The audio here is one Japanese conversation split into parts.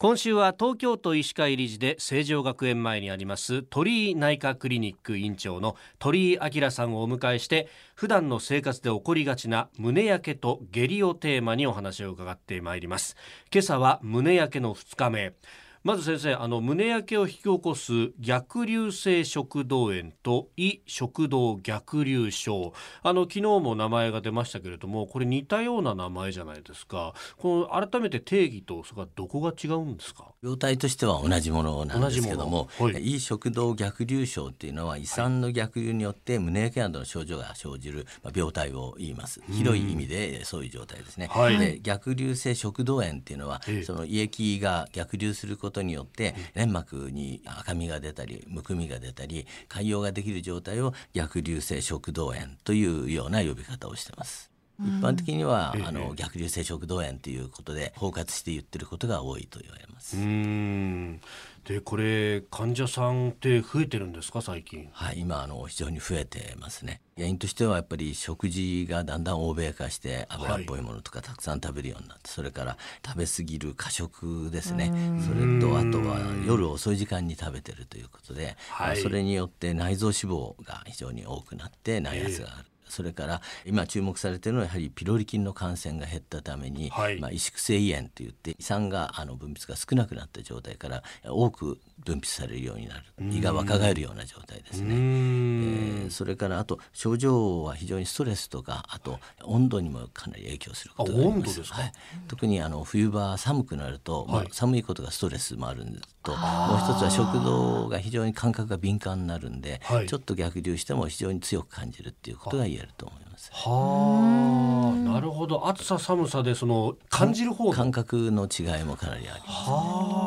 今週は東京都医師会理事で成城学園前にあります鳥居内科クリニック院長の鳥居明さんをお迎えして普段の生活で起こりがちな胸焼けと下痢をテーマにお話を伺ってまいります。今朝は胸焼けの2日目。まず先生あの胸焼けを引き起こす逆流性食道炎と胃食道逆流症。あの昨日も名前が出ましたけれどもこれ似たような名前じゃないですか。この改めて定義とそれからどこが違うんですか？病態としては同じものなんですけども、はい、胃食道逆流症っていうのは胃酸の逆流によって胸焼けなどの症状が生じる病態を言います。広い意味でそういう状態ですね、はい、で逆流性食道炎っていうのは、その胃液が逆流することことによって粘膜に赤みが出たりむくみが出たり潰瘍ができる状態を逆流性食道炎というような呼び方をしてます。一般的には、あの逆流性食道炎ということで包括して言ってることが多いと言われます。でこれ患者さんって増えてるんですか最近？はい今あの非常に増えてますね。原因としてはやっぱり食事がだんだん欧米化して油っぽいものとかたくさん食べるようになって、はい、それから食べ過ぎる過食ですね。それとあとは夜遅い時間に食べてるということで、はい、それによって内臓脂肪が非常に多くなって内圧がある、えーそれから今注目されているのはやはりピロリ菌の感染が減ったために、はい、まあ、萎縮性胃炎といって胃酸があの分泌が少なくなった状態から多く分泌されるようになる。胃が若返るような状態ですね、えー、それからあと症状は非常にストレスとかあと温度にもかなり影響することがあります、はい、特にあの冬場寒くなると、まあ、寒いことがストレスもあるんですともう一つは食道が非常に感覚が敏感になるんで、はい、ちょっと逆流しても非常に強く感じるっていうことが言えると思います。はあ、なるほど暑さ寒さでその感じる方感覚の違いもかなりあります、はあ、なるほど。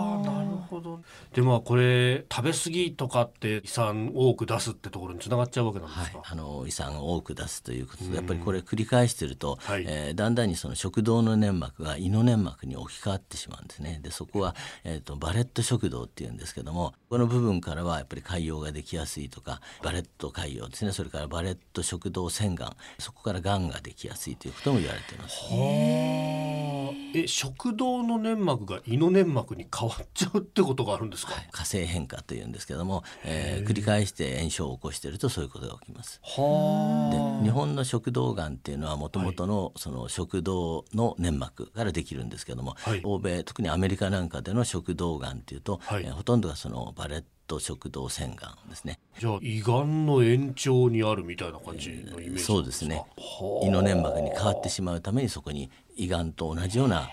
でもこれ食べ過ぎとかって胃酸多く出すってところにつながっちゃうわけなんですか？はい、あの胃酸を多く出すということで、やっぱりこれ繰り返してると、はい、えー、だんだんにその食道の粘膜が胃の粘膜に置き換わってしまうんですね。でそこはえっ、ー、とバレット食道っていうんですけども、この部分からはやっぱり潰瘍ができやすいとか、バレット潰瘍ですね。それからバレット食道腺がん、そこからがんができやすいということも言われています。え食道の粘膜が胃の粘膜に変わっちゃうってことがあるんですか、はい、火星変化というんですけども、えー、繰り返して炎症を起こしているとそういうことが起きます。で日本の食道がんっていうのはもともとのその食道の粘膜からできるんですけども、はい、欧米特にアメリカなんかでの食道がんっていうと、はい、えー、ほとんどがそのバレット食道腺がんですね。じゃあ胃がんの延長にあるみたいな感じのイメージ、えー、そうですね。胃の粘膜に変わってしまうためにそこに胃がんと同じような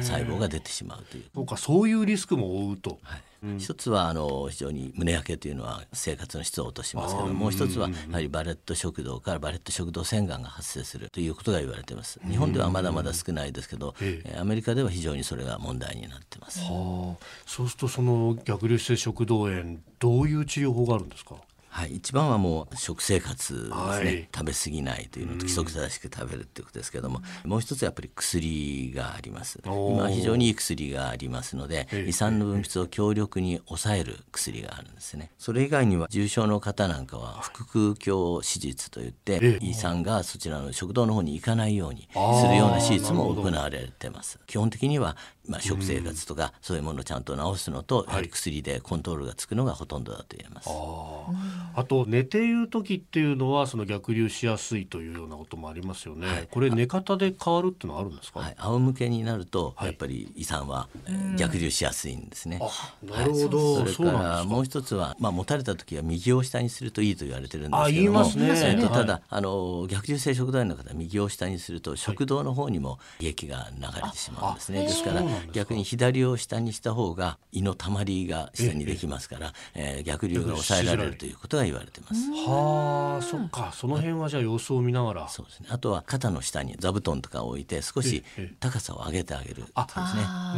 細胞が出てしまうという。そうかそういうリスクも負うと。はい。一つはあの非常に胸焼けというのは生活の質を落としますけどもう一つはやはりバレット食道からバレット食道腺がんが発生するということが言われています。日本ではまだまだ少ないですけど、えアメリカでは非常にそれが問題になってます、はあ、そうするとその逆流性食道炎どういう治療法があるんですか？はい、一番はもう食生活ですね、はい、食べ過ぎないというのと規則正しく食べるっていうことですけども、うん、もう一つやっぱり薬があります。今非常にいい薬がありますので胃酸の分泌を強力に抑える薬があるんですね。それ以外には重症の方なんかは腹腔鏡手術といって胃酸がそちらの食道の方に行かないようにするような手術も行われてます。基本的にはまあ、食生活とかそういうものをちゃんと治すのと、やはり薬でコントロールがつくのがほとんどだと言えます。ああと寝ている時っていうのはその逆流しやすいというようなこともありますよね。はい、これ寝方で変わるっていうのはあるんですか？はい、仰向けになると、やっぱり胃酸は逆流しやすいんですね。なるほど、はい、それからもう一つはまあ持たれた時は右を下にするといいと言われてるんですけども、ね、ただ、あの逆流性食道炎の方は右を下にすると食道の方にも胃液が流れてしまうんですね。ですから逆に左を下にした方が胃のたまりが下にできますから、えー、逆流が抑えられるということが言われてます。はあ、そっか、その辺はじゃあ様子を見ながら。そうですね。あとは肩の下に座布団とかを置いて少し高さを上げてあげるですね。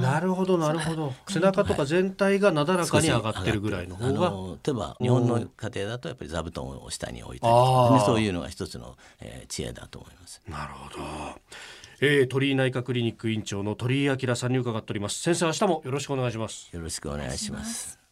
なるほどなるほど。背中とか全体がなだらかに上がってるぐらいの方が。例えば日本の家庭だとやっぱり座布団を下に置いたり、ね、そういうのが一つの、えー、知恵だと思います。なるほど。えー、鳥居内科クリニック院長の鳥居明さんに伺っております先生明日もよろしくお願いしますよろしくお願いします